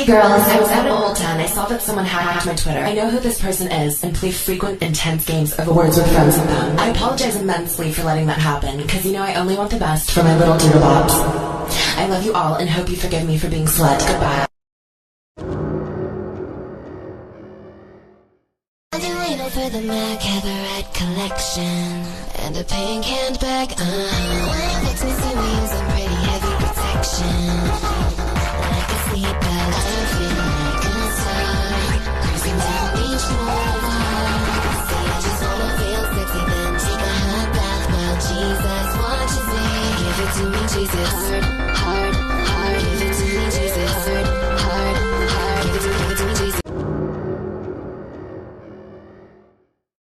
Hey girls, I was out at Ulta and I saw that someone hacked my Twitter. I know who this person is and play frequent, intense games of words with friends with them. I apologize immensely for letting that happen, because you know I only want the best for my little doodlebobs. I love you all and hope you forgive me for being slut. Goodbye. For the Mac, have collection and a pink handbag. Uh-huh. hard.